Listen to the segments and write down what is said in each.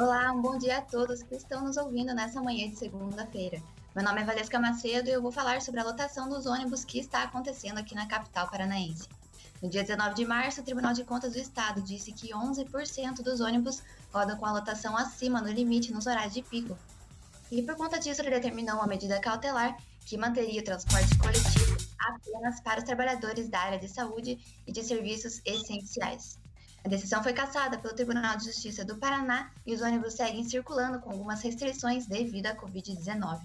Olá, um bom dia a todos que estão nos ouvindo nessa manhã de segunda-feira. Meu nome é Valesca Macedo e eu vou falar sobre a lotação dos ônibus que está acontecendo aqui na capital paranaense. No dia 19 de março, o Tribunal de Contas do Estado disse que 11% dos ônibus rodam com a lotação acima do limite nos horários de pico. E por conta disso, ele determinou uma medida cautelar que manteria o transporte coletivo apenas para os trabalhadores da área de saúde e de serviços essenciais. A decisão foi cassada pelo Tribunal de Justiça do Paraná e os ônibus seguem circulando com algumas restrições devido à Covid-19.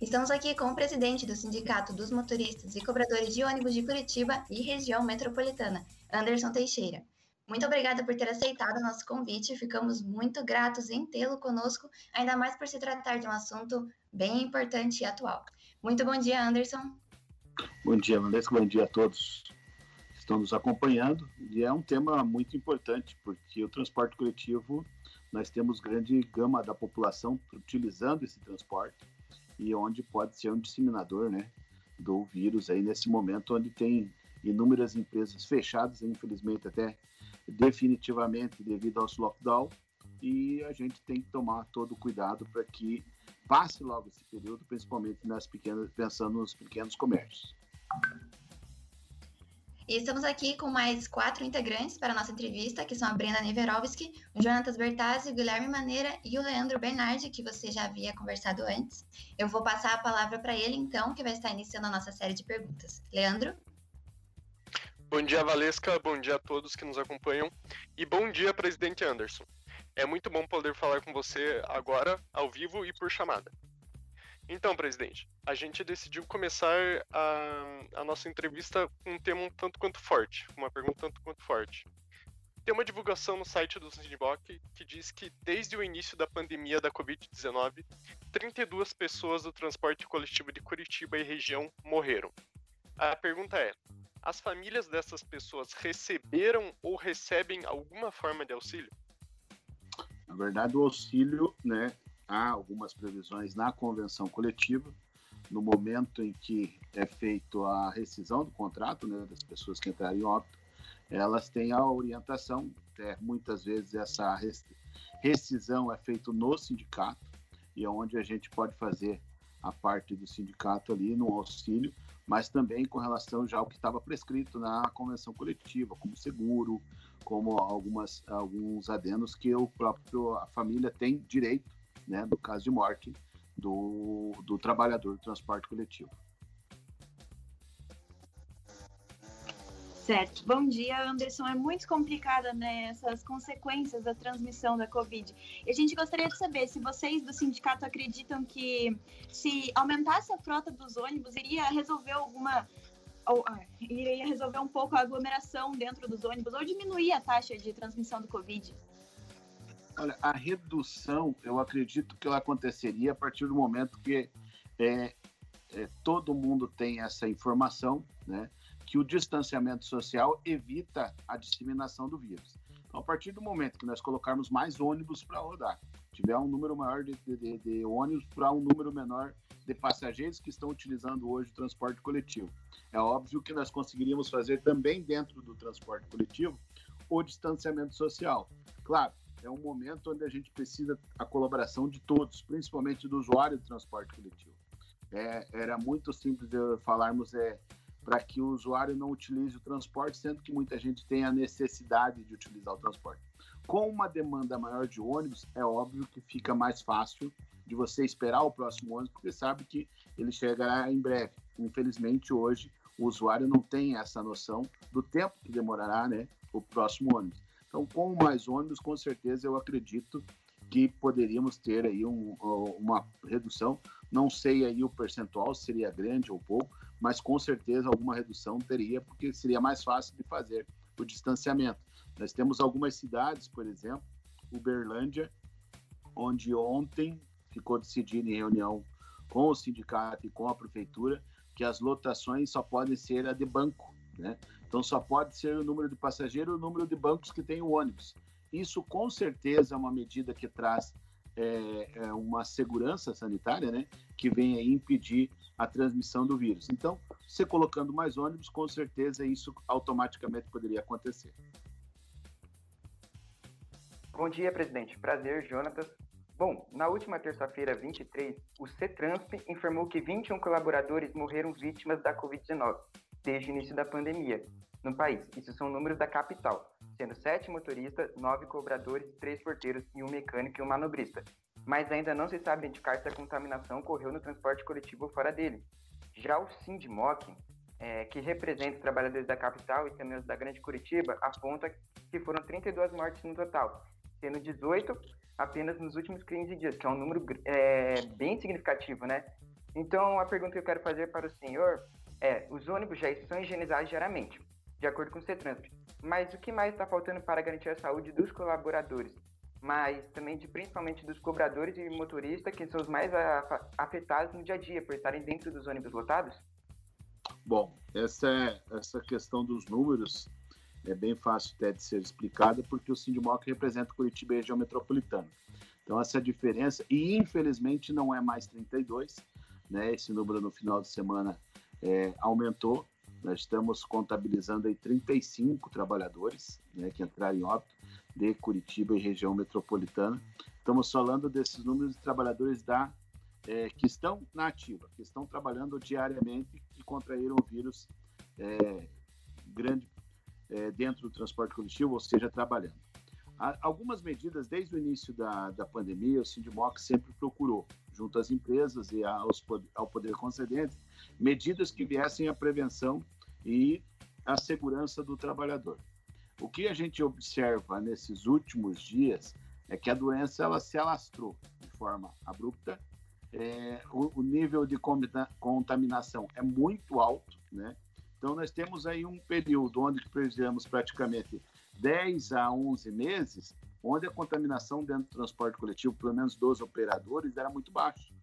Estamos aqui com o presidente do Sindicato dos Motoristas e Cobradores de Ônibus de Curitiba e região metropolitana, Anderson Teixeira. Muito obrigada por ter aceitado o nosso convite. Ficamos muito gratos em tê-lo conosco, ainda mais por se tratar de um assunto bem importante e atual. Muito bom dia, Anderson. Bom dia, Vanessa. Bom dia a todos estão nos acompanhando. E é um tema muito importante, porque o transporte coletivo, nós temos grande gama da população utilizando esse transporte e onde pode ser um disseminador né, do vírus aí nesse momento onde tem inúmeras empresas fechadas, infelizmente até definitivamente devido aos lockdown, e a gente tem que tomar todo o cuidado para que passe logo esse período, principalmente nas pequenas, pensando nos pequenos comércios. E estamos aqui com mais quatro integrantes para a nossa entrevista, que são a Brenda Neverovski, o Jonatas Bertazzi, o Guilherme Maneira e o Leandro Bernardi, que você já havia conversado antes. Eu vou passar a palavra para ele, então, que vai estar iniciando a nossa série de perguntas. Leandro? Bom dia, Valesca. Bom dia a todos que nos acompanham. E bom dia, presidente Anderson. É muito bom poder falar com você agora, ao vivo e por chamada. Então, presidente, a gente decidiu começar a, a nossa entrevista com um tema um tanto quanto forte, uma pergunta um tanto quanto forte. Tem uma divulgação no site do Sindboc que diz que desde o início da pandemia da Covid-19, 32 pessoas do transporte coletivo de Curitiba e região morreram. A pergunta é: as famílias dessas pessoas receberam ou recebem alguma forma de auxílio? Na verdade, o auxílio, né, há algumas previsões na convenção coletiva, no momento em que é feito a rescisão do contrato né, das pessoas que entraram em óbito, elas têm a orientação, é, muitas vezes essa rescisão é feita no sindicato, e é onde a gente pode fazer a parte do sindicato ali no auxílio, mas também com relação já ao que estava prescrito na convenção coletiva, como seguro, como algumas, alguns adenos que o próprio a família tem direito né, do caso de morte do, do trabalhador do transporte coletivo. Certo. Bom dia, Anderson. É muito complicada né, essas consequências da transmissão da Covid. E a gente gostaria de saber se vocês do sindicato acreditam que se aumentasse a frota dos ônibus iria resolver alguma ou, ah, iria resolver um pouco a aglomeração dentro dos ônibus ou diminuir a taxa de transmissão do Covid. Olha, a redução, eu acredito que ela aconteceria a partir do momento que é, é, todo mundo tem essa informação, né? Que o distanciamento social evita a disseminação do vírus. Então, a partir do momento que nós colocarmos mais ônibus para rodar, tiver um número maior de, de, de ônibus para um número menor de passageiros que estão utilizando hoje o transporte coletivo. É óbvio que nós conseguiríamos fazer também dentro do transporte coletivo o distanciamento social. Claro, é um momento onde a gente precisa a colaboração de todos, principalmente do usuário do transporte coletivo. É, era muito simples de falarmos é, para que o usuário não utilize o transporte, sendo que muita gente tem a necessidade de utilizar o transporte. Com uma demanda maior de ônibus, é óbvio que fica mais fácil de você esperar o próximo ônibus, porque sabe que ele chegará em breve. Infelizmente, hoje, o usuário não tem essa noção do tempo que demorará né, o próximo ônibus. Então, com mais ônibus, com certeza eu acredito que poderíamos ter aí um, uma redução. Não sei aí o percentual, seria grande ou pouco, mas com certeza alguma redução teria, porque seria mais fácil de fazer o distanciamento. Nós temos algumas cidades, por exemplo, Uberlândia, onde ontem ficou decidido em reunião com o sindicato e com a prefeitura que as lotações só podem ser a de banco, né? Então só pode ser o número de passageiros o número de bancos que tem o ônibus. Isso com certeza é uma medida que traz é, é uma segurança sanitária, né? Que vem a impedir a transmissão do vírus. Então, você colocando mais ônibus, com certeza isso automaticamente poderia acontecer. Bom dia, presidente. Prazer, Jonatas. Bom, na última terça-feira, 23, o CETRANSP informou que 21 colaboradores morreram vítimas da Covid-19 desde o início da pandemia no país. Isso são números da capital, sendo sete motoristas, nove cobradores, três porteiros e um mecânico e um manobrista. Mas ainda não se sabe indicar se a contaminação ocorreu no transporte coletivo ou fora dele. Já o Sindimoc, é, que representa os trabalhadores da capital e também os da Grande Curitiba, aponta que foram 32 mortes no total, sendo 18 apenas nos últimos 15 dias, que é um número é, bem significativo, né? Então, a pergunta que eu quero fazer para o senhor é: os ônibus já são higienizados diariamente, de acordo com o CETRANSP, mas o que mais está faltando para garantir a saúde dos colaboradores? Mas também de principalmente dos cobradores e motoristas, que são os mais afetados no dia a dia, por estarem dentro dos ônibus lotados? Bom, essa, é, essa questão dos números é bem fácil até de ser explicada, porque o Sindimoc representa Curitiba e região metropolitana. Então, essa diferença, e infelizmente não é mais 32, né? Esse número no final de semana é, aumentou. Nós estamos contabilizando aí 35 trabalhadores né, que entraram em óbito de Curitiba e região metropolitana. Estamos falando desses números de trabalhadores da, é, que estão na ativa, que estão trabalhando diariamente e contraíram o vírus é, grande é, dentro do transporte coletivo, ou seja, trabalhando. Há algumas medidas, desde o início da, da pandemia, o Sindimoc sempre procurou, junto às empresas e aos, ao poder concedente, medidas que viessem à prevenção e à segurança do trabalhador. O que a gente observa nesses últimos dias é que a doença ela se alastrou de forma abrupta, é, o, o, nível de contaminação é muito alto, né? Então, nós temos aí um período onde precisamos praticamente 10 a 11 meses, onde a contaminação dentro do transporte coletivo, pelo menos dos operadores, era muito baixa.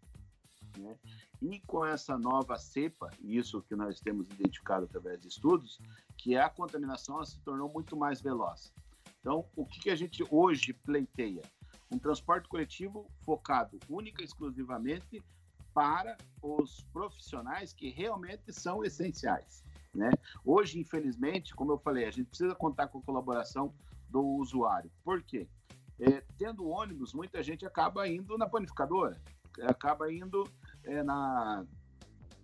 Né? E com essa nova cepa, isso que nós temos identificado através de estudos, que a contaminação se tornou muito mais veloz. Então, o que, que a gente hoje pleiteia? Um transporte coletivo focado única e exclusivamente para os profissionais que realmente são essenciais. Né? Hoje, infelizmente, como eu falei, a gente precisa contar com a colaboração do usuário. Por quê? É, tendo ônibus, muita gente acaba indo na panificadora, acaba indo é, na,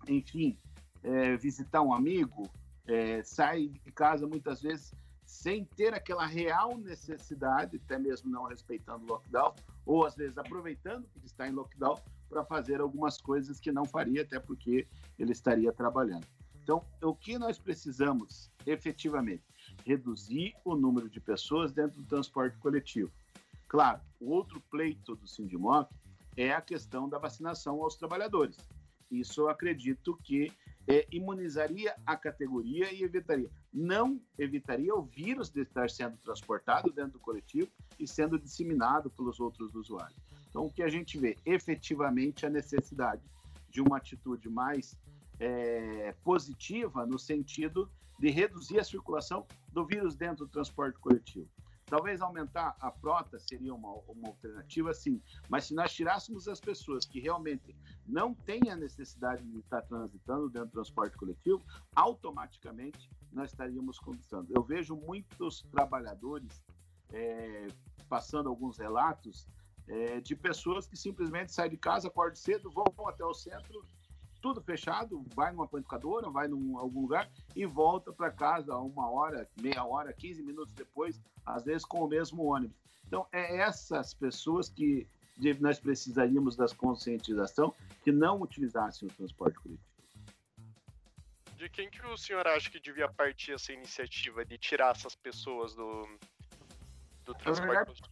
enfim, é, visitar um amigo, é, sai de casa muitas vezes sem ter aquela real necessidade, até mesmo não respeitando o lockdown, ou às vezes aproveitando que está em lockdown para fazer algumas coisas que não faria, até porque ele estaria trabalhando. Então, o que nós precisamos efetivamente? Reduzir o número de pessoas dentro do transporte coletivo. Claro, o outro pleito do Sindimoc é a questão da vacinação aos trabalhadores. Isso eu acredito que é, imunizaria a categoria e evitaria. Não evitaria o vírus de estar sendo transportado dentro do coletivo e sendo disseminado pelos outros usuários. Então, o que a gente vê efetivamente a necessidade de uma atitude mais é, positiva no sentido de reduzir a circulação do vírus dentro do transporte coletivo. Talvez aumentar a frota seria uma, uma alternativa, sim, mas se nós tirássemos as pessoas que realmente não têm a necessidade de estar transitando dentro do transporte coletivo, automaticamente nós estaríamos conquistando. Eu vejo muitos trabalhadores é, passando alguns relatos é, de pessoas que simplesmente saem de casa, acordam cedo, vão até o centro tudo fechado, vai numa panificadora, vai em algum lugar e volta para casa uma hora, meia hora, 15 minutos depois, às vezes com o mesmo ônibus. Então, é essas pessoas que nós precisaríamos das conscientização que não utilizassem o transporte coletivo. De quem que o senhor acha que devia partir essa iniciativa de tirar essas pessoas do, do transporte.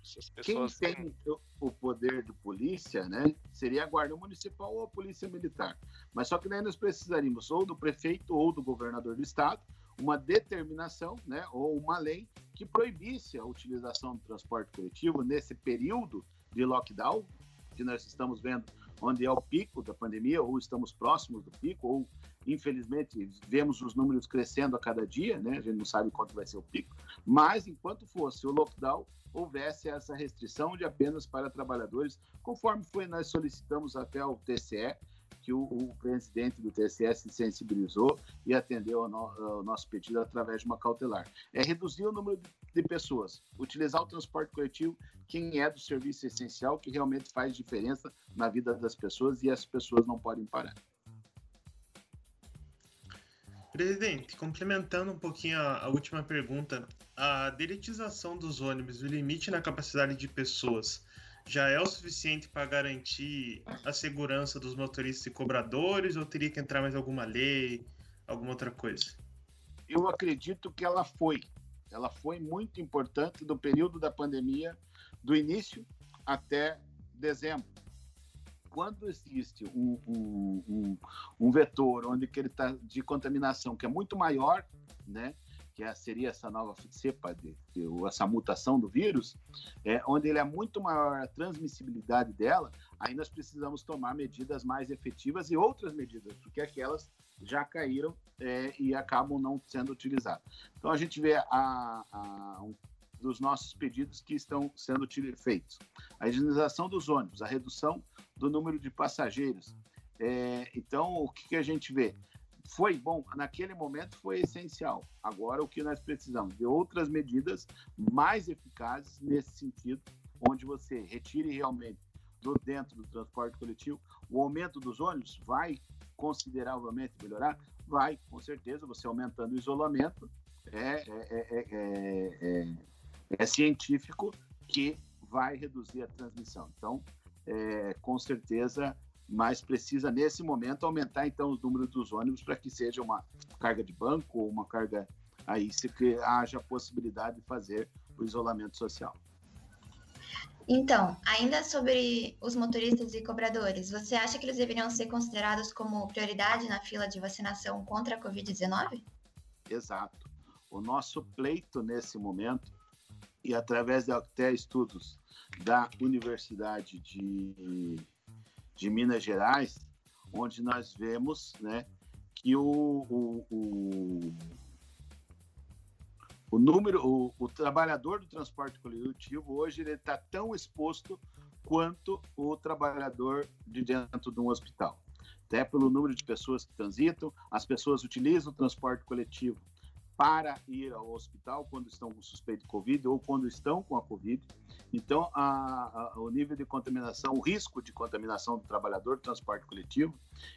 Quem tem o poder de polícia, né, seria a Guarda Municipal ou a Polícia Militar. Mas só que daí nós precisaríamos ou do prefeito ou do governador do estado uma determinação, né, ou uma lei que proibisse a utilização do transporte coletivo nesse período de lockdown que nós estamos vendo, onde é o pico da pandemia, ou estamos próximos do pico, ou Infelizmente, vemos os números crescendo a cada dia, né? A gente não sabe quanto vai ser o pico. Mas, enquanto fosse o lockdown, houvesse essa restrição de apenas para trabalhadores, conforme foi nós solicitamos até o TCE, que o, o, presidente do TSE se sensibilizou e atendeu ao, no, ao, nosso pedido através de uma cautelar. É reduzir o número de pessoas, utilizar o transporte coletivo, quem é do serviço essencial, que realmente faz diferença na vida das pessoas e as pessoas não podem parar. Presidente, complementando um pouquinho a, a, última pergunta, a deletização dos ônibus, o limite na capacidade de pessoas, já é o suficiente para garantir a segurança dos motoristas e cobradores ou teria que entrar mais alguma lei, alguma outra coisa? Eu acredito que ela foi. Ela foi muito importante do período da pandemia, do início até dezembro quando existe um, um, um, um vetor onde que ele está de contaminação que é muito maior, né, que é, seria essa nova cepa, de, de, essa mutação do vírus, é, onde ele é muito maior a transmissibilidade dela, aí nós precisamos tomar medidas mais efetivas e outras medidas, porque aquelas já caíram é, e acabam não sendo utilizadas. Então a gente vê a, a, um, dos nossos pedidos que estão sendo feitos. A higienização dos ônibus, a redução do número de passageiros. É, então, o que, que a gente vê? Foi bom, naquele momento foi essencial. Agora, o que nós precisamos? De outras medidas mais eficazes nesse sentido, onde você retire realmente do dentro do transporte coletivo. O aumento dos ônibus vai consideravelmente melhorar? Vai, com certeza. Você aumentando o isolamento, é, é, é, é científico que vai reduzir a transmissão. Então, é, com certeza, mas precisa, nesse momento, aumentar então o número dos ônibus para que seja uma carga de banco ou uma carga aí, se que haja possibilidade de fazer o isolamento social. Então, ainda sobre os motoristas e cobradores, você acha que eles deveriam ser considerados como prioridade na fila de vacinação contra a Covid-19? Exato. O nosso pleito nesse momento, e através de até estudos da Universidade de, de Minas Gerais, onde nós vemos né, que o, o, o, o número, o, o, trabalhador do transporte coletivo hoje ele está tão exposto quanto o trabalhador de dentro de um hospital. Até pelo número de pessoas que transitam, as pessoas utilizam o transporte coletivo para ir ao hospital quando estão com suspeito de Covid ou quando estão com a Covid. Então, a, a, o nível de contaminação, o risco de contaminação do trabalhador do transporte coletivo,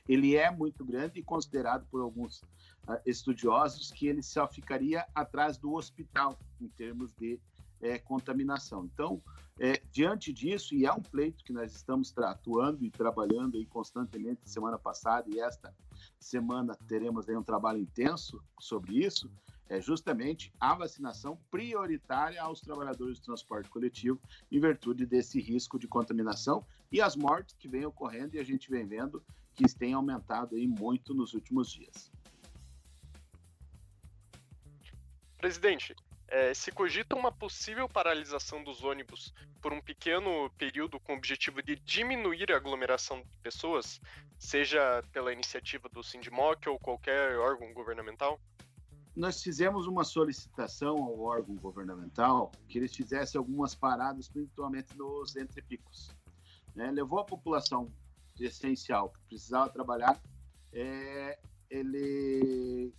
ele é muito grande e considerado por alguns uh, estudiosos que ele só ficaria atrás do hospital em termos de é, contaminação. Então, é, diante disso, e é um pleito que nós estamos atuando e trabalhando aí constantemente semana passada e esta semana teremos aí um trabalho intenso sobre isso, é justamente a vacinação prioritária aos trabalhadores do transporte coletivo, em virtude desse risco de contaminação e as mortes que vêm ocorrendo e a gente vem vendo que têm aumentado aí muito nos últimos dias. Presidente, é, se cogita uma possível paralisação dos ônibus por um pequeno período com o objetivo de diminuir a aglomeração de pessoas, seja pela iniciativa do Sindimoc ou qualquer órgão governamental? Nós fizemos uma solicitação ao órgão governamental que eles fizessem algumas paradas, principalmente nos entrepicos. Né? Levou a população essencial que precisava trabalhar, é, ele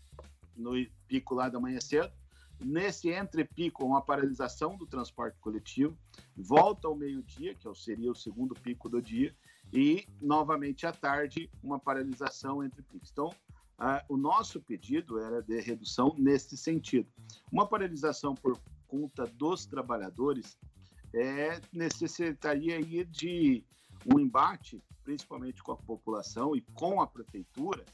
no pico lá da manhã cedo, nesse entrepico, uma paralisação do transporte coletivo, volta ao meio-dia, que seria o segundo pico do dia, e novamente à tarde, uma paralisação entre picos. Então, o nosso pedido era de redução nesse sentido. Uma paralisação por conta dos trabalhadores é, necessitaria de um embate, principalmente com a população e com a prefeitura,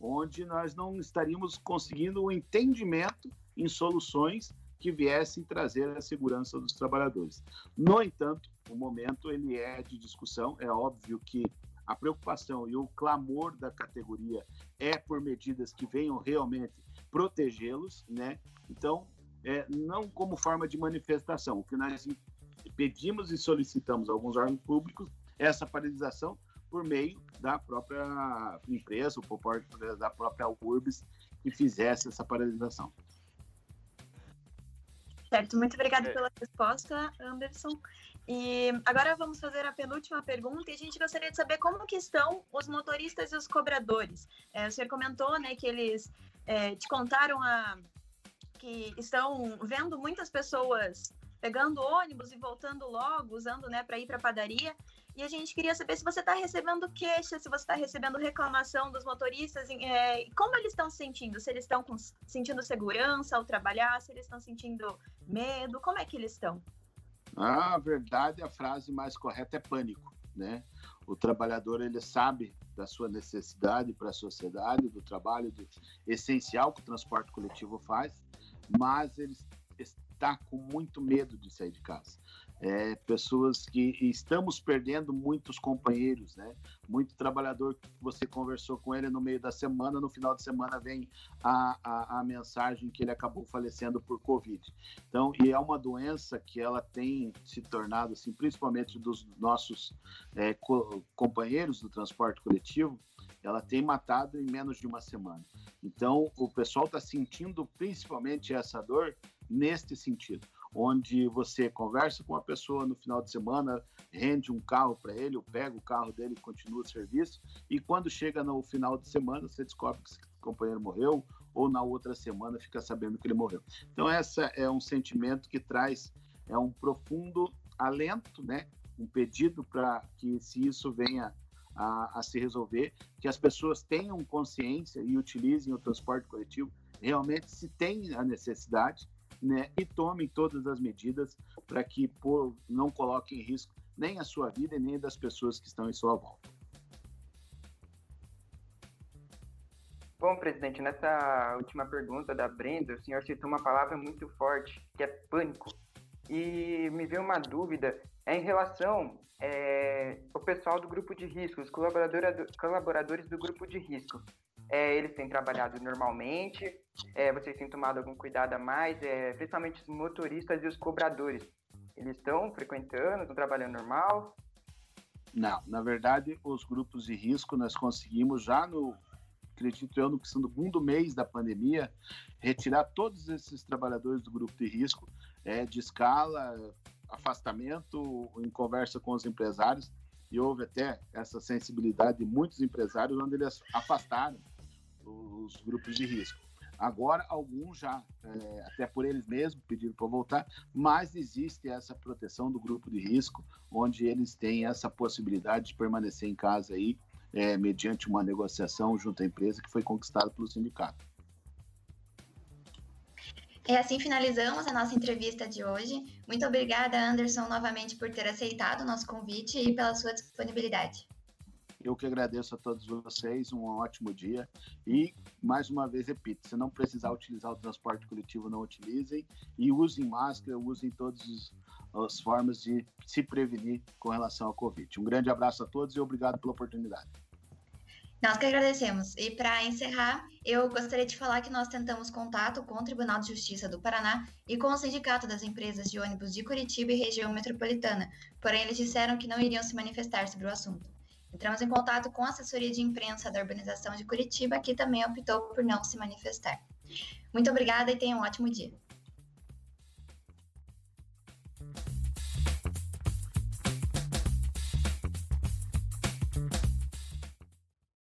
onde nós não estaríamos conseguindo o um entendimento em soluções que viessem trazer a segurança dos trabalhadores. No entanto, o momento ele é de discussão. É óbvio que a preocupação e o clamor da categoria é por medidas que venham realmente protegê-los, né? Então, é, não como forma de manifestação. O que nós pedimos e solicitamos a alguns órgãos públicos é essa paralisação por meio da própria empresa, ou por da própria URBS, que fizesse essa paralisação. Certo, muito obrigada é. pela resposta, Anderson. E agora vamos fazer a penúltima pergunta e a gente gostaria de saber como que estão os motoristas e os cobradores. É, o senhor comentou, né, que eles é, te contaram a, que estão vendo muitas pessoas pegando ônibus e voltando logo, usando, né, para ir para padaria. E a gente queria saber se você está recebendo queixa, se você está recebendo reclamação dos motoristas, é, como eles estão se sentindo, se eles estão sentindo segurança ao trabalhar, se eles estão sentindo medo, como é que eles estão? A verdade, a frase mais correta é pânico, né? O trabalhador ele sabe da sua necessidade para a sociedade, do trabalho do, essencial que o transporte coletivo faz, mas ele está com muito medo de sair de casa é, pessoas que estamos perdendo muitos companheiros, né? Muito trabalhador que você conversou com ele no meio da semana, no final de semana vem a, a, a, mensagem que ele acabou falecendo por Covid. Então, e é uma doença que ela tem se tornado, assim, principalmente dos nossos é, co companheiros do transporte coletivo, ela tem matado em menos de uma semana. Então, o pessoal está sentindo principalmente essa dor neste sentido onde você conversa com a pessoa no final de semana, rende um carro para ele, ou pega o carro dele e continua o serviço, e quando chega no final de semana, você descobre que esse companheiro morreu, ou na outra semana fica sabendo que ele morreu. Então, essa é um sentimento que traz é um profundo alento, né? um pedido para que, se isso venha a, a, se resolver, que as pessoas tenham consciência e utilizem o transporte coletivo realmente se tem a necessidade né, e tomem todas as medidas para que não coloquem em risco nem a sua vida e nem das pessoas que estão em sua volta. Bom, presidente, nessa última pergunta da Brenda, o senhor citou uma palavra muito forte, que é pânico. E me veio uma dúvida é em relação é, ao pessoal do grupo de risco, os colaboradores do grupo de risco é, eles têm trabalhado normalmente, é, vocês têm tomado algum cuidado a mais, é, principalmente os motoristas e os cobradores. Eles estão frequentando, estão trabalhando normal? Não, na verdade, os grupos de risco nós conseguimos já no, acredito eu, no segundo mês da pandemia, retirar todos esses trabalhadores do grupo de risco é, de escala, afastamento, em conversa com os empresários, e houve até essa sensibilidade de muitos empresários, onde eles afastaram os grupos de risco. Agora, alguns já, é, até por eles mesmos, pediram para voltar, mas existe essa proteção do grupo de risco, onde eles têm essa possibilidade de permanecer em casa aí, é, mediante uma negociação junto à empresa que foi conquistada pelo sindicato. E assim finalizamos a nossa entrevista de hoje. Muito obrigada, Anderson, novamente por ter aceitado o nosso convite e pela sua disponibilidade. Eu que agradeço a todos vocês, um ótimo dia. E, mais uma vez, repito: se não precisar utilizar o transporte coletivo, não utilizem. E usem máscara, usem todas as formas de se prevenir com relação ao Covid. Um grande abraço a todos e obrigado pela oportunidade. Nós que agradecemos. E para encerrar, eu gostaria de falar que nós tentamos contato com o Tribunal de Justiça do Paraná e com o Sindicato das Empresas de Ônibus de Curitiba e região metropolitana, porém eles disseram que não iriam se manifestar sobre o assunto. Entramos em contato com a assessoria de imprensa da urbanização de Curitiba, que também optou por não se manifestar. Muito obrigada e tenha um ótimo dia.